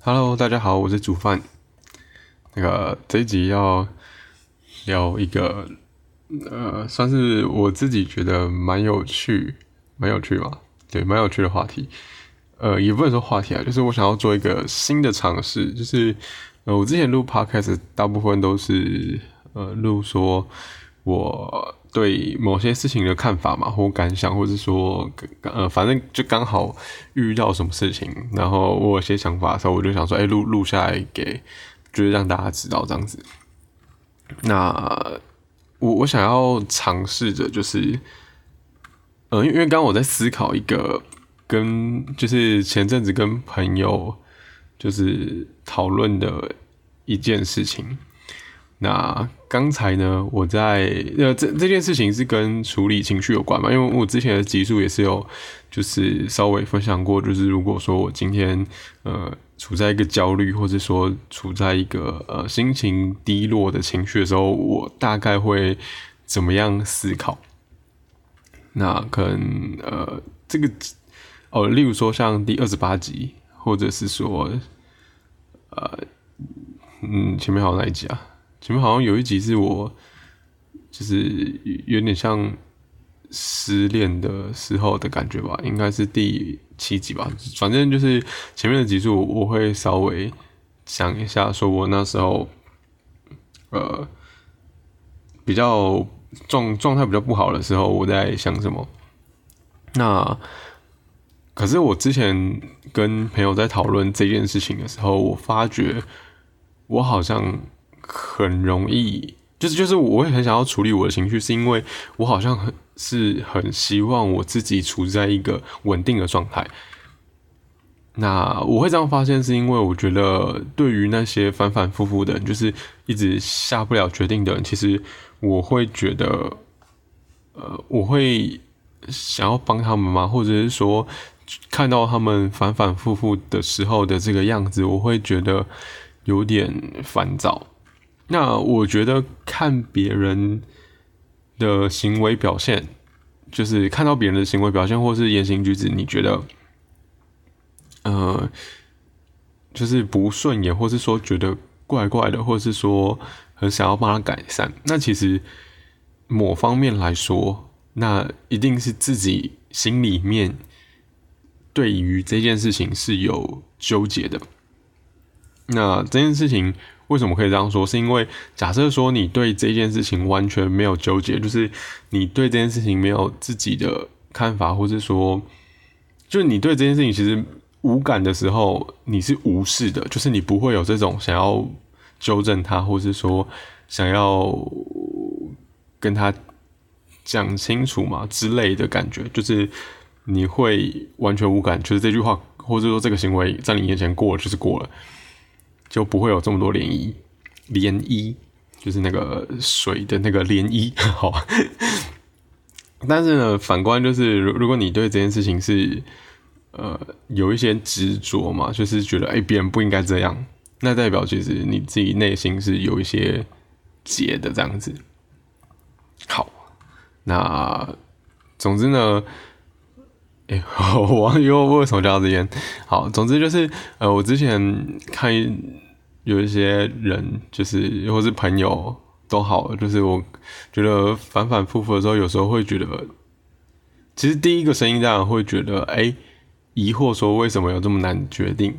Hello，大家好，我是煮饭。那个这一集要聊一个，呃，算是我自己觉得蛮有趣、蛮有趣吧，对，蛮有趣的话题。呃，也不能说话题啊，就是我想要做一个新的尝试。就是呃，我之前录 Podcast 大部分都是呃录说我。对某些事情的看法嘛，或感想，或者说，呃，反正就刚好遇到什么事情，然后我有些想法的时候，我就想说，哎，录录下来给，就是让大家知道这样子。那我我想要尝试着，就是，呃，因为刚刚我在思考一个跟，就是前阵子跟朋友就是讨论的一件事情。那刚才呢，我在呃这这件事情是跟处理情绪有关嘛？因为我之前的集数也是有，就是稍微分享过，就是如果说我今天呃处在一个焦虑，或者说处在一个呃心情低落的情绪的时候，我大概会怎么样思考？那可能呃这个哦，例如说像第二十八集，或者是说呃嗯前面还有哪一集啊？前面好像有一集是我，就是有点像失恋的时候的感觉吧，应该是第七集吧。反正就是前面的集数，我会稍微想一下，说我那时候，呃，比较状状态比较不好的时候，我在想什么。那可是我之前跟朋友在讨论这件事情的时候，我发觉我好像。很容易，就是就是，我会很想要处理我的情绪，是因为我好像很是很希望我自己处在一个稳定的状态。那我会这样发现，是因为我觉得对于那些反反复复的人，就是一直下不了决定的人，其实我会觉得，呃，我会想要帮他们吗？或者是说，看到他们反反复复的时候的这个样子，我会觉得有点烦躁。那我觉得看别人的行为表现，就是看到别人的行为表现或是言行举止，你觉得，呃，就是不顺眼，或是说觉得怪怪的，或是说很想要帮他改善，那其实某方面来说，那一定是自己心里面对于这件事情是有纠结的。那这件事情。为什么可以这样说？是因为假设说你对这件事情完全没有纠结，就是你对这件事情没有自己的看法，或者说，就你对这件事情其实无感的时候，你是无视的，就是你不会有这种想要纠正他，或是说想要跟他讲清楚嘛之类的感觉，就是你会完全无感，就是这句话或者说这个行为在你眼前过了就是过了。就不会有这么多涟漪，涟漪就是那个水的那个涟漪，好。但是呢，反观就是，如如果你对这件事情是呃有一些执着嘛，就是觉得哎别人不应该这样，那代表其实你自己内心是有一些结的这样子。好，那总之呢。哎，我又为什么叫这边？好，总之就是，呃，我之前看有一些人，就是或是朋友都好，就是我觉得反反复复的时候，有时候会觉得，其实第一个声音当然会觉得，哎，疑惑说为什么有这么难决定？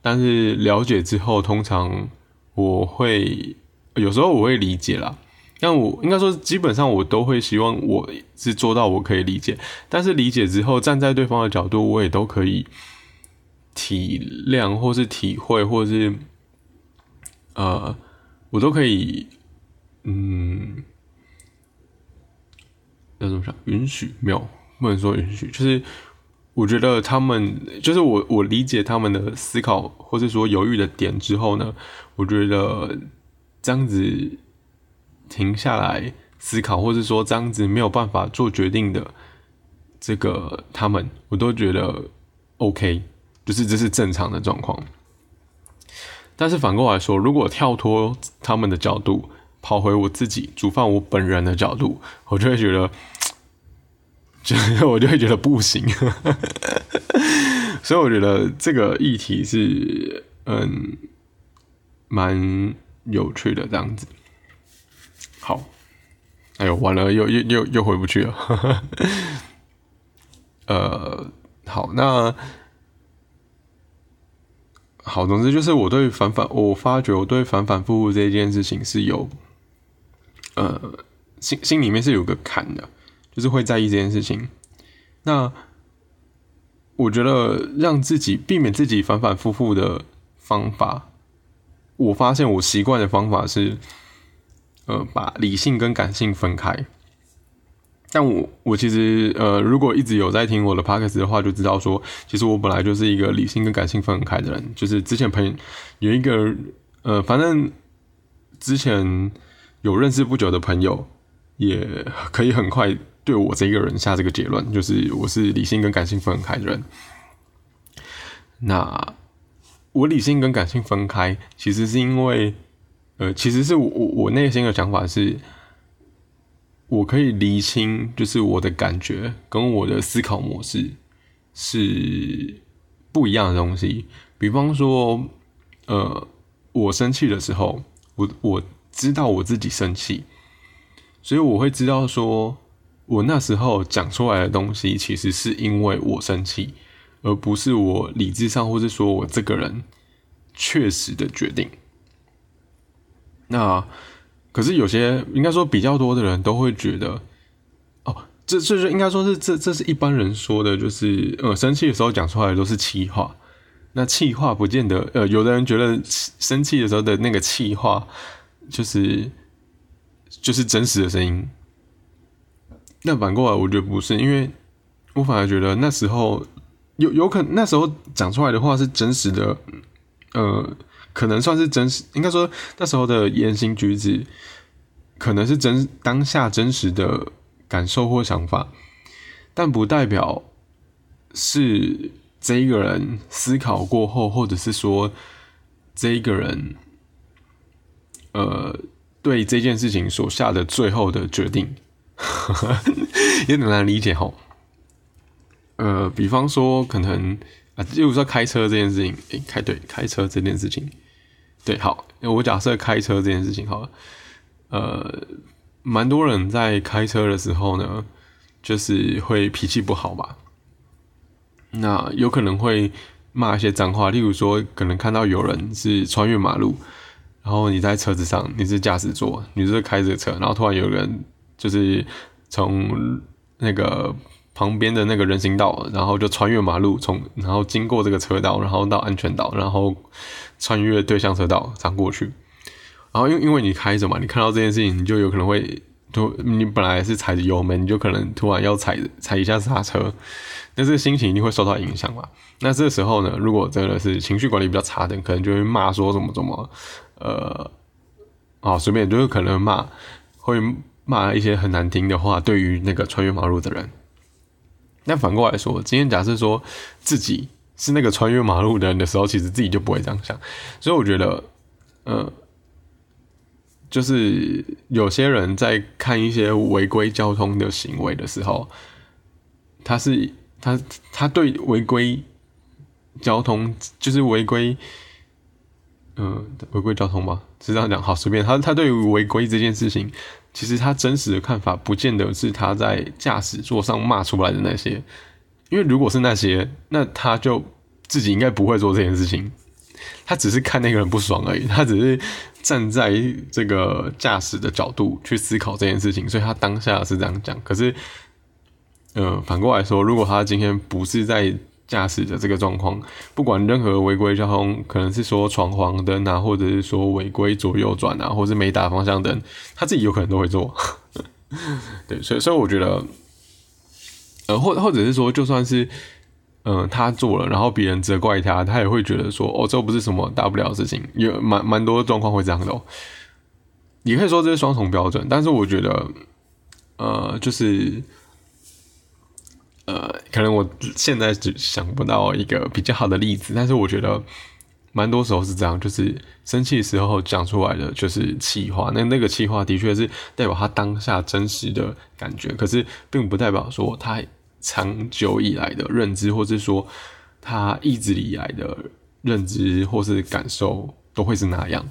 但是了解之后，通常我会有时候我会理解啦。但我应该说，基本上我都会希望我是做到我可以理解，但是理解之后，站在对方的角度，我也都可以体谅，或是体会，或是呃，我都可以，嗯，要怎么想？允许没有，不能说允许，就是我觉得他们，就是我我理解他们的思考，或者说犹豫的点之后呢，我觉得这样子。停下来思考，或者说这样子没有办法做决定的这个他们，我都觉得 OK，就是这是正常的状况。但是反过来说，如果跳脱他们的角度，跑回我自己煮饭我本人的角度，我就会觉得，就 我就会觉得不行。所以我觉得这个议题是嗯，蛮有趣的这样子。好，哎呦，完了，又又又又回不去了。呃，好，那好，总之就是我对反反，我发觉我对反反复复这件事情是有，呃，心心里面是有个坎的，就是会在意这件事情。那我觉得让自己避免自己反反复复的方法，我发现我习惯的方法是，呃，把理性跟感性分开。但我我其实呃，如果一直有在听我的 p o c a s t 的话，就知道说，其实我本来就是一个理性跟感性分开的人。就是之前朋有一个呃，反正之前有认识不久的朋友，也可以很快对我这个人下这个结论，就是我是理性跟感性分开的人。那我理性跟感性分开，其实是因为呃，其实是我我我内心的想法是。我可以厘清，就是我的感觉跟我的思考模式是不一样的东西。比方说，呃，我生气的时候，我我知道我自己生气，所以我会知道说，我那时候讲出来的东西，其实是因为我生气，而不是我理智上，或是说我这个人确实的决定。那。可是有些应该说比较多的人都会觉得，哦，这这就应该说是这这是一般人说的，就是呃生气的时候讲出来的都是气话。那气话不见得，呃，有的人觉得生气的时候的那个气话就是就是真实的声音。那反过来我觉得不是，因为我反而觉得那时候有有可能那时候讲出来的话是真实的，呃。可能算是真实，应该说那时候的言行举止，可能是真当下真实的感受或想法，但不代表是这个人思考过后，或者是说这一个人，呃，对这件事情所下的最后的决定，有点难理解哈。呃，比方说可能啊，例如说开车这件事情，诶，开对开车这件事情。对，好，我假设开车这件事情好了，呃，蛮多人在开车的时候呢，就是会脾气不好吧，那有可能会骂一些脏话，例如说，可能看到有人是穿越马路，然后你在车子上，你是驾驶座，你是开着车，然后突然有人就是从那个旁边的那个人行道，然后就穿越马路，从然后经过这个车道，然后到安全岛，然后。穿越对向车道这样过去，然后因因为你开着嘛，你看到这件事情，你就有可能会突，你本来是踩着油门，你就可能突然要踩踩一下刹车，那这个心情一定会受到影响嘛。那这时候呢，如果真的是情绪管理比较差的，可能就会骂说怎么怎么，呃，啊，随便就是可能骂，会骂一些很难听的话，对于那个穿越马路的人。那反过来说，今天假设说自己。是那个穿越马路的人的时候，其实自己就不会这样想，所以我觉得，呃，就是有些人在看一些违规交通的行为的时候，他是他他对违规交通就是违规，嗯，违规交通吗？是这样讲，好随便。他他对于违规这件事情，其实他真实的看法，不见得是他在驾驶座上骂出来的那些。因为如果是那些，那他就自己应该不会做这件事情，他只是看那个人不爽而已，他只是站在这个驾驶的角度去思考这件事情，所以他当下是这样讲。可是，呃，反过来说，如果他今天不是在驾驶的这个状况，不管任何违规交通，可能是说闯黄灯啊，或者是说违规左右转啊，或是没打方向灯，他自己有可能都会做。对，所以，所以我觉得。呃，或或者是说，就算是，嗯，他做了，然后别人责怪他，他也会觉得说，哦，这不是什么大不了的事情，有蛮蛮多状况会这样的。你可以说这是双重标准，但是我觉得，呃，就是，呃，可能我现在只想不到一个比较好的例子，但是我觉得。蛮多时候是这样，就是生气的时候讲出来的就是气话，那那个气话的确是代表他当下真实的感觉，可是并不代表说他长久以来的认知，或是说他一直以来的认知或是感受都会是那样。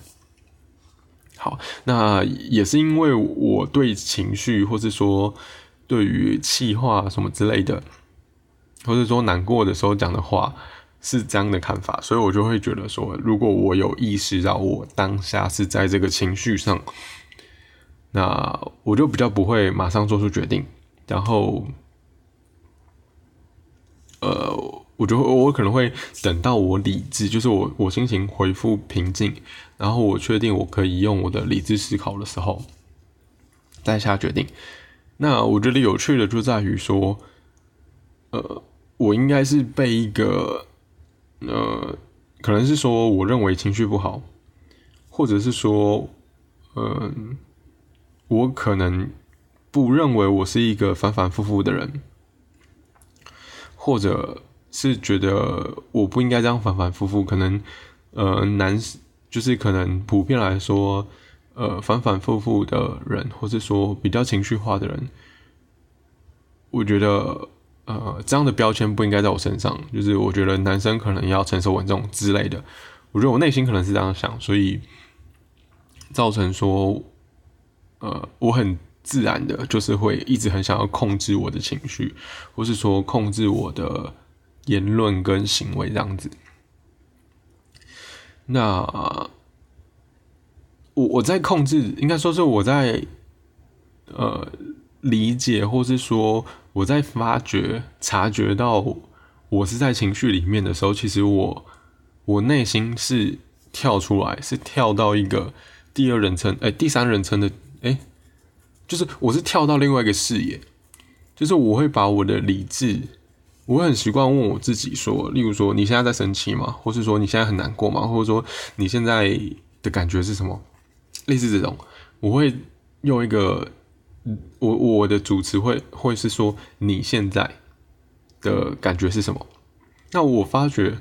好，那也是因为我对情绪，或是说对于气话什么之类的，或者说难过的时候讲的话是这样的看法，所以我就会觉得说，如果我有意识到我当下是在这个情绪上，那我就比较不会马上做出决定，然后，呃。我觉得我可能会等到我理智，就是我我心情恢复平静，然后我确定我可以用我的理智思考的时候，再下决定。那我觉得有趣的就在于说，呃，我应该是被一个，呃，可能是说我认为情绪不好，或者是说，嗯，我可能不认为我是一个反反复复的人，或者。是觉得我不应该这样反反复复，可能呃男就是可能普遍来说，呃反反复复的人，或是说比较情绪化的人，我觉得呃这样的标签不应该在我身上。就是我觉得男生可能要成熟稳重之类的，我觉得我内心可能是这样想，所以造成说呃我很自然的，就是会一直很想要控制我的情绪，或是说控制我的。言论跟行为这样子，那我我在控制，应该说是我在呃理解，或是说我在发觉、察觉到我是在情绪里面的时候，其实我我内心是跳出来，是跳到一个第二人称，哎，第三人称的，哎，就是我是跳到另外一个视野，就是我会把我的理智。我很习惯问我自己说，例如说你现在在生气吗？或是说你现在很难过吗？或者说你现在的感觉是什么？类似这种，我会用一个我我的主持会会是说你现在的感觉是什么？那我发觉。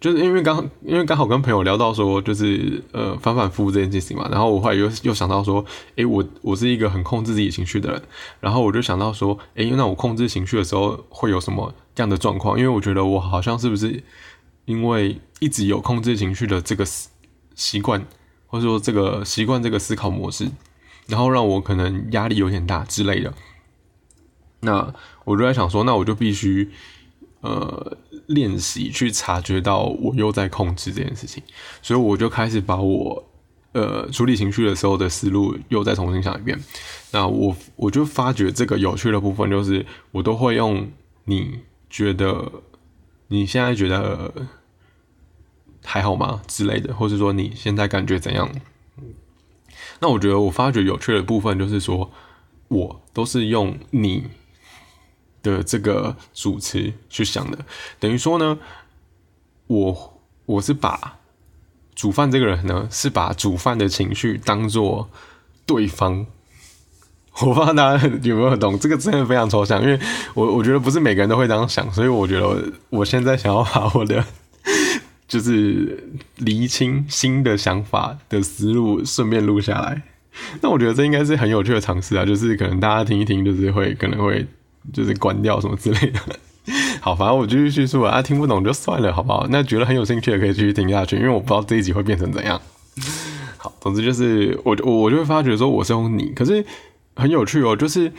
就是因为刚因为刚好跟朋友聊到说，就是呃反反复复这件事情嘛，然后我后来又又想到说，诶，我我是一个很控制自己情绪的人，然后我就想到说，诶，那我控制情绪的时候会有什么这样的状况？因为我觉得我好像是不是因为一直有控制情绪的这个习惯，或者说这个习惯这个思考模式，然后让我可能压力有点大之类的。那我就在想说，那我就必须。呃，练习去察觉到我又在控制这件事情，所以我就开始把我呃处理情绪的时候的思路又再重新想一遍。那我我就发觉这个有趣的部分就是，我都会用你觉得你现在觉得还好吗之类的，或者说你现在感觉怎样？那我觉得我发觉有趣的部分就是说，我都是用你。的这个主词去想的，等于说呢，我我是把煮饭这个人呢，是把煮饭的情绪当做对方。我不知道大家有没有懂，这个真的非常抽象，因为我我觉得不是每个人都会这样想，所以我觉得我现在想要把我的就是厘清新的想法的思路顺便录下来。那我觉得这应该是很有趣的尝试啊，就是可能大家听一听，就是会可能会。就是关掉什么之类的，好，反正我继续叙述啊，听不懂就算了，好不好？那觉得很有兴趣的可以继续听下去，因为我不知道这一集会变成怎样。好，总之就是我我我就会发觉说我是用你，可是很有趣哦，就是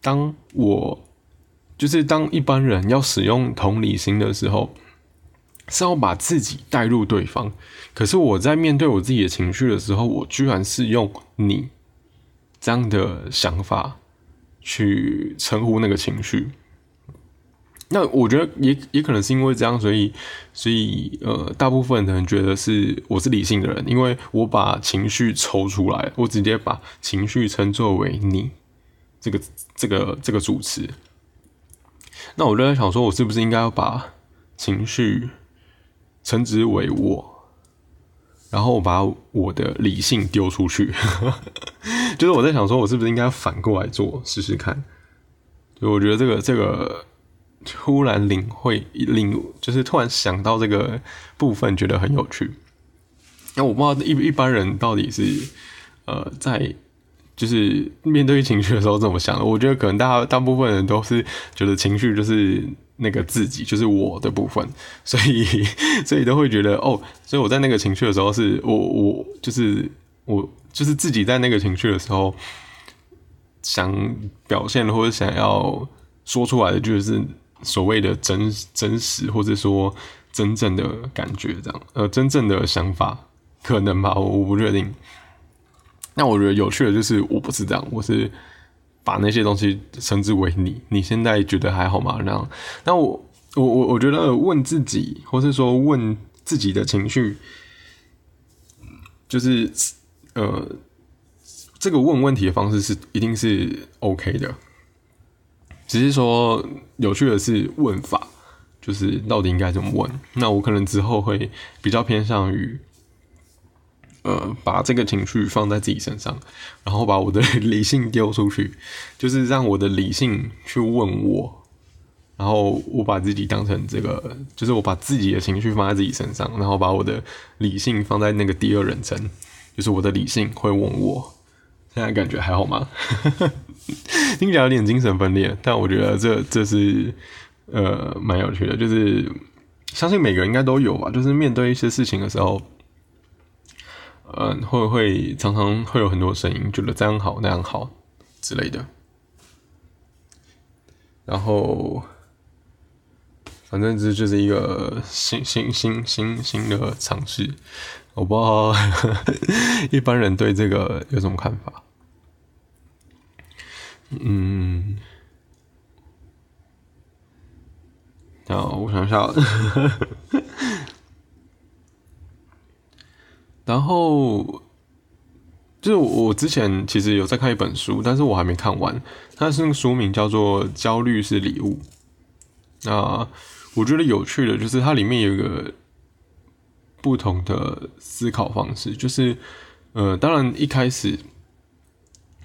当我就是当一般人要使用同理心的时候，是要把自己带入对方，可是我在面对我自己的情绪的时候，我居然是用你这样的想法。去称呼那个情绪，那我觉得也也可能是因为这样，所以所以呃，大部分的人觉得是我是理性的人，因为我把情绪抽出来，我直接把情绪称作为你这个这个这个主词。那我就在想，说我是不是应该要把情绪称之为我？然后我把我的理性丢出去，就是我在想说，我是不是应该反过来做试试看？就我觉得这个这个突然领会领，就是突然想到这个部分，觉得很有趣。那我不知道一一般人到底是呃在就是面对情绪的时候怎么想的？我觉得可能大大部分人都是觉得情绪就是那个自己，就是我的部分，所以 所以都会觉得哦，所以我在那个情绪的时候，是我我就是我就是自己在那个情绪的时候，想表现或者想要说出来的，就是所谓的真真实，或者说真正的感觉，这样呃，真正的想法，可能吧，我我不确定。那我觉得有趣的就是，我不是这样，我是。把那些东西称之为你，你现在觉得还好吗？那样，那我我我我觉得问自己，或是说问自己的情绪，就是呃，这个问问题的方式是一定是 OK 的，只是说有趣的是问法，就是到底应该怎么问？那我可能之后会比较偏向于。呃，把这个情绪放在自己身上，然后把我的 理性丢出去，就是让我的理性去问我，然后我把自己当成这个，就是我把自己的情绪放在自己身上，然后把我的理性放在那个第二人称，就是我的理性会问我，现在感觉还好吗？听起来有点精神分裂，但我觉得这这是呃蛮有趣的，就是相信每个人应该都有吧，就是面对一些事情的时候。嗯，会会常常会有很多声音，觉得这样好那样好之类的。然后，反正这就是一个新新新新新的尝试。我不知道 一般人对这个有什么看法。嗯，好，我想想。然后，就是我之前其实有在看一本书，但是我还没看完。它是那个书名叫做《焦虑是礼物》。那我觉得有趣的，就是它里面有一个不同的思考方式，就是呃，当然一开始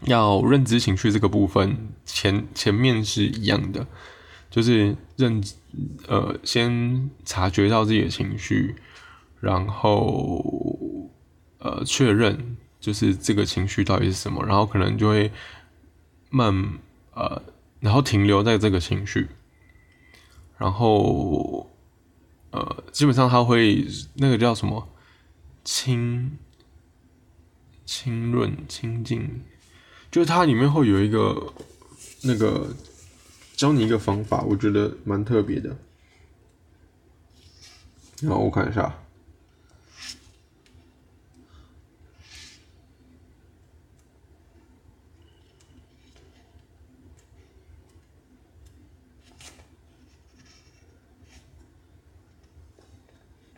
要认知情绪这个部分，前前面是一样的，就是认呃，先察觉到自己的情绪。然后，呃，确认就是这个情绪到底是什么，然后可能就会慢，呃，然后停留在这个情绪，然后，呃，基本上它会那个叫什么清清润清净，就是它里面会有一个那个教你一个方法，我觉得蛮特别的。然后我看一下。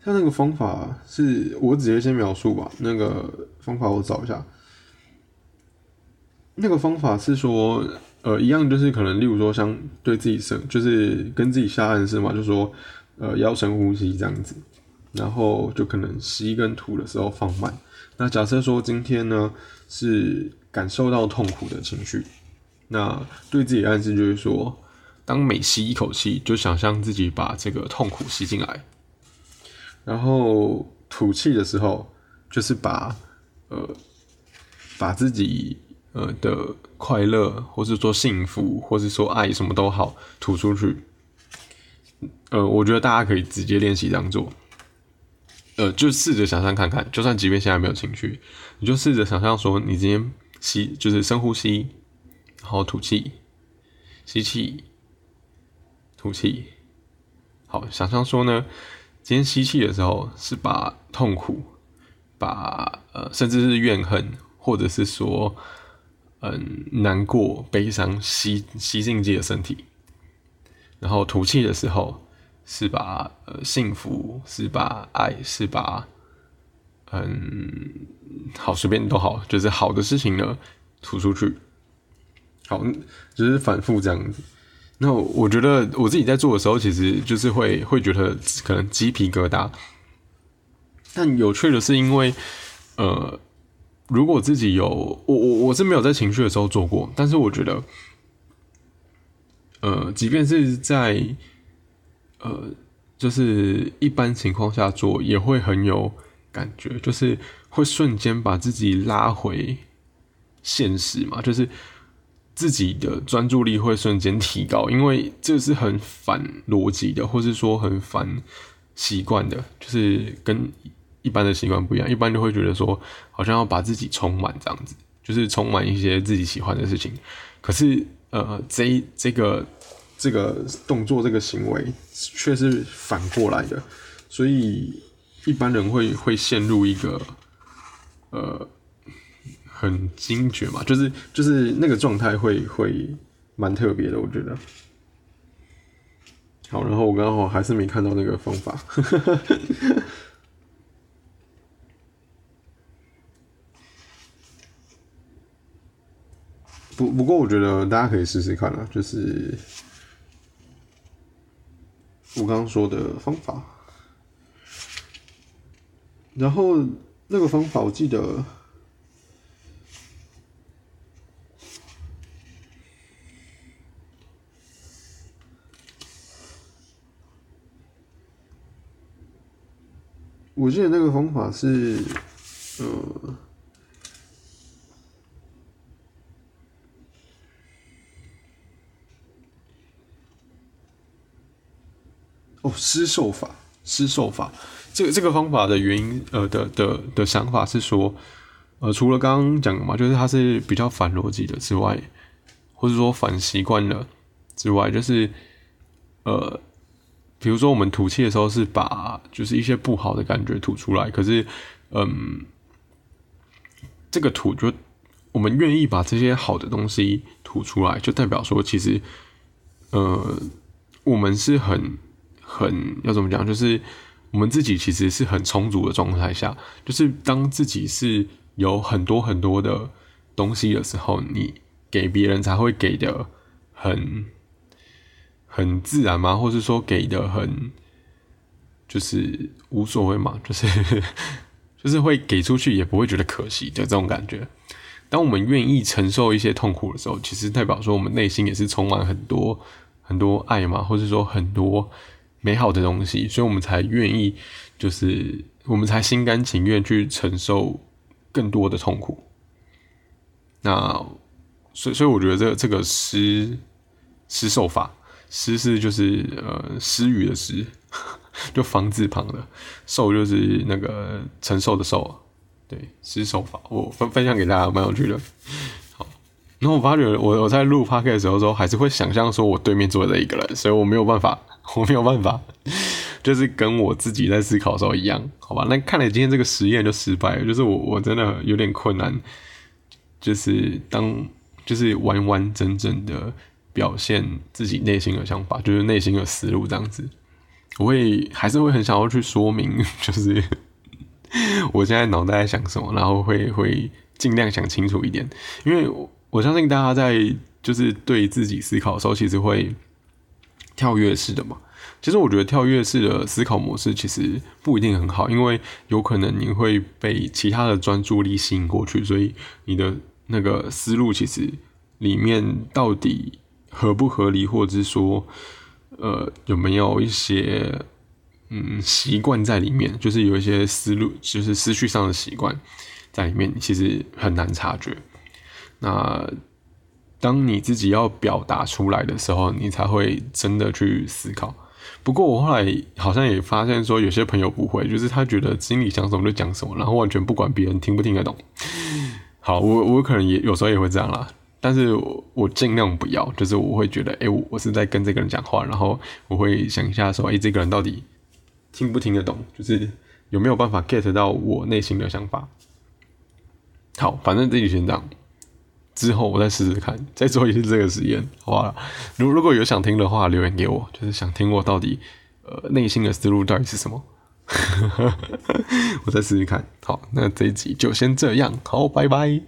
他那个方法是我直接先描述吧。那个方法我找一下。那个方法是说，呃，一样就是可能，例如说，像对自己深，就是跟自己下暗示嘛，就说，呃，要深呼吸这样子，然后就可能吸跟吐的时候放慢。那假设说今天呢是感受到痛苦的情绪，那对自己暗示就是说，当每吸一口气，就想象自己把这个痛苦吸进来。然后吐气的时候，就是把呃把自己呃的快乐，或是说幸福，或是说爱，什么都好，吐出去。呃，我觉得大家可以直接练习这样做。呃，就试着想象看看，就算即便现在没有情绪，你就试着想象说，你今天吸就是深呼吸，然后吐气，吸气，吐气。好，想象说呢。今天吸气的时候，是把痛苦、把呃，甚至是怨恨，或者是说嗯难过、悲伤吸吸进自己的身体。然后吐气的时候，是把呃幸福、是把爱、是把嗯好随便都好，就是好的事情呢吐出去。好，就是反复这样子。那我觉得我自己在做的时候，其实就是会会觉得可能鸡皮疙瘩。但有趣的是，因为呃，如果自己有我我我是没有在情绪的时候做过，但是我觉得，呃，即便是在呃，就是一般情况下做，也会很有感觉，就是会瞬间把自己拉回现实嘛，就是。自己的专注力会瞬间提高，因为这是很反逻辑的，或是说很反习惯的，就是跟一般的习惯不一样。一般就会觉得说，好像要把自己充满这样子，就是充满一些自己喜欢的事情。可是，呃，这这个这个动作这个行为却是反过来的，所以一般人会会陷入一个，呃。很惊觉嘛，就是就是那个状态会会蛮特别的，我觉得。好，然后我刚好还是没看到那个方法。不不过我觉得大家可以试试看啊，就是我刚刚说的方法。然后那个方法我记得。我记得那个方法是，呃，哦，施受法，施受法，这个这个方法的原因，呃的的的想法是说，呃，除了刚刚讲的嘛，就是它是比较反逻辑的之外，或者说反习惯了之外，就是，呃。比如说，我们吐气的时候是把就是一些不好的感觉吐出来，可是，嗯，这个吐就我们愿意把这些好的东西吐出来，就代表说，其实，呃，我们是很很要怎么讲，就是我们自己其实是很充足的状态下，就是当自己是有很多很多的东西的时候，你给别人才会给的很。很自然吗？或是说给的很，就是无所谓嘛？就是 就是会给出去也不会觉得可惜的这种感觉。当我们愿意承受一些痛苦的时候，其实代表说我们内心也是充满很多很多爱嘛，或者说很多美好的东西，所以我们才愿意，就是我们才心甘情愿去承受更多的痛苦。那所以所以我觉得这这个施施受法。施是就是呃施予的施，就房字旁的受就是那个承受的受，对施受法，我分分享给大家蛮有趣的。好，然后我发觉我我在录 p o c a 的时候说，还是会想象说我对面坐着一个人，所以我没有办法，我没有办法，就是跟我自己在思考的时候一样，好吧？那看来今天这个实验就失败了，就是我我真的有点困难，就是当就是完完整整的。表现自己内心的想法，就是内心的思路这样子。我会还是会很想要去说明，就是 我现在脑袋在想什么，然后会会尽量想清楚一点。因为我相信大家在就是对自己思考的时候，其实会跳跃式的嘛。其实我觉得跳跃式的思考模式其实不一定很好，因为有可能你会被其他的专注力吸引过去，所以你的那个思路其实里面到底。合不合理，或者是说，呃，有没有一些嗯习惯在里面？就是有一些思路，就是思绪上的习惯在里面，其实很难察觉。那当你自己要表达出来的时候，你才会真的去思考。不过我后来好像也发现，说有些朋友不会，就是他觉得心里想什么就讲什么，然后完全不管别人听不听得懂。好，我我可能也有时候也会这样啦。但是我尽量不要，就是我会觉得，哎，我是在跟这个人讲话，然后我会想一下说，哎，这个人到底听不听得懂，就是有没有办法 get 到我内心的想法。好，反正这就先这样，之后我再试试看，再做一次这个实验，好不好？如如果有想听的话，留言给我，就是想听我到底呃内心的思路到底是什么，我再试试看。好，那这一集就先这样，好，拜拜。